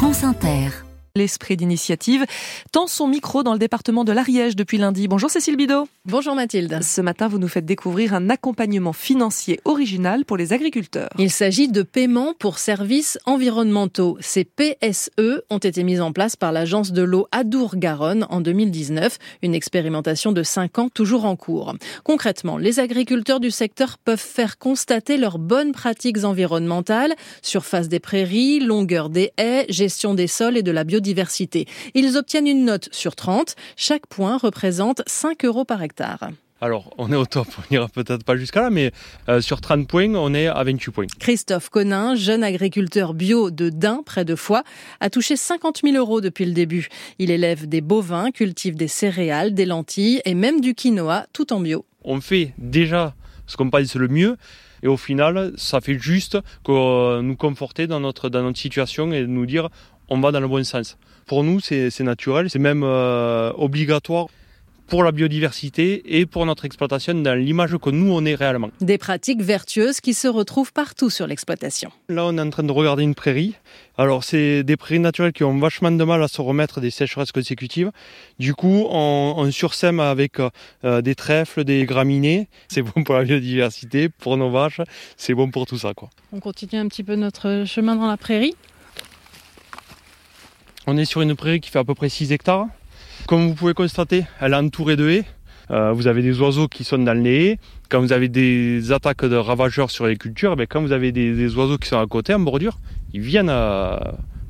France Inter. L'esprit d'initiative tend son micro dans le département de l'Ariège depuis lundi. Bonjour Cécile Bidot. Bonjour Mathilde. Ce matin, vous nous faites découvrir un accompagnement financier original pour les agriculteurs. Il s'agit de paiements pour services environnementaux. Ces PSE ont été mis en place par l'agence de l'eau Adour-Garonne en 2019, une expérimentation de 5 ans toujours en cours. Concrètement, les agriculteurs du secteur peuvent faire constater leurs bonnes pratiques environnementales, surface des prairies, longueur des haies, gestion des sols et de la biodiversité biodiversité. Ils obtiennent une note sur 30. Chaque point représente 5 euros par hectare. Alors, on est au top, on n'ira peut-être pas jusqu'à là, mais euh, sur 30 points, on est à 28 points. Christophe Conin, jeune agriculteur bio de Dain, près de Foix, a touché 50 000 euros depuis le début. Il élève des bovins, cultive des céréales, des lentilles et même du quinoa, tout en bio. On fait déjà ce qu'on pense le mieux, et au final, ça fait juste que nous conforter dans notre, dans notre situation et nous dire on va dans le bon sens. Pour nous, c'est naturel, c'est même euh, obligatoire pour la biodiversité et pour notre exploitation dans l'image que nous on est réellement. Des pratiques vertueuses qui se retrouvent partout sur l'exploitation. Là, on est en train de regarder une prairie. Alors, c'est des prairies naturelles qui ont vachement de mal à se remettre des sécheresses consécutives. Du coup, on, on sursème avec euh, des trèfles, des graminées. C'est bon pour la biodiversité, pour nos vaches, c'est bon pour tout ça. Quoi. On continue un petit peu notre chemin dans la prairie. On est sur une prairie qui fait à peu près 6 hectares. Comme vous pouvez constater, elle est entourée de haies. Euh, vous avez des oiseaux qui sont dans les haies. Quand vous avez des attaques de ravageurs sur les cultures, ben, quand vous avez des, oiseaux qui sont à côté, en bordure, ils viennent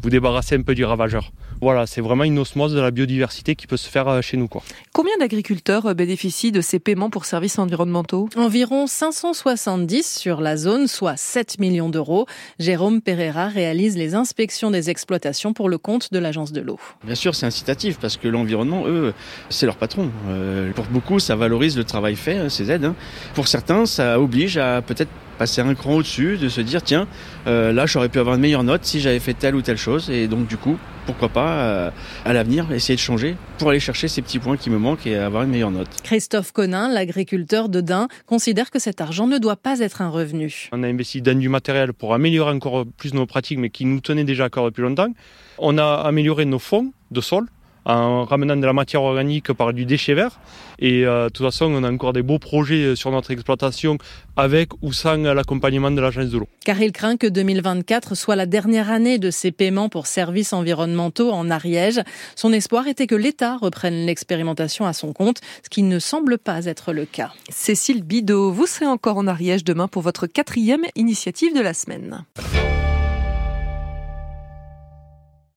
vous débarrasser un peu du ravageur. Voilà, c'est vraiment une osmose de la biodiversité qui peut se faire euh, chez nous. Quoi. Combien d'agriculteurs euh, bénéficient de ces paiements pour services environnementaux? Environ 570 sur la zone, soit 7 millions d'euros. Jérôme Pereira réalise les inspections des exploitations pour le compte de l'agence de l'eau. Bien sûr, c'est incitatif parce que l'environnement, eux, c'est leur patron. Euh, pour beaucoup, ça valorise le travail fait, hein, ces aides. Hein. Pour certains, ça oblige à peut-être passer un cran au-dessus, de se dire tiens, là j'aurais pu avoir une meilleure note si j'avais fait telle ou telle chose, et donc du coup, pourquoi pas euh, à l'avenir essayer de changer pour aller chercher ces petits points qui me manquent et avoir une meilleure note. Christophe Conin, l'agriculteur de Dain, considère que cet argent ne doit pas être un revenu. On a investi dans du matériel pour améliorer encore plus nos pratiques, mais qui nous tenaient déjà à cœur depuis longtemps. On a amélioré nos fonds de sol en ramenant de la matière organique par du déchet vert. Et euh, de toute façon, on a encore des beaux projets euh, sur notre exploitation avec ou sans l'accompagnement de l'agence de l'eau. Car il craint que 2024 soit la dernière année de ces paiements pour services environnementaux en Ariège. Son espoir était que l'État reprenne l'expérimentation à son compte, ce qui ne semble pas être le cas. Cécile Bidot, vous serez encore en Ariège demain pour votre quatrième initiative de la semaine.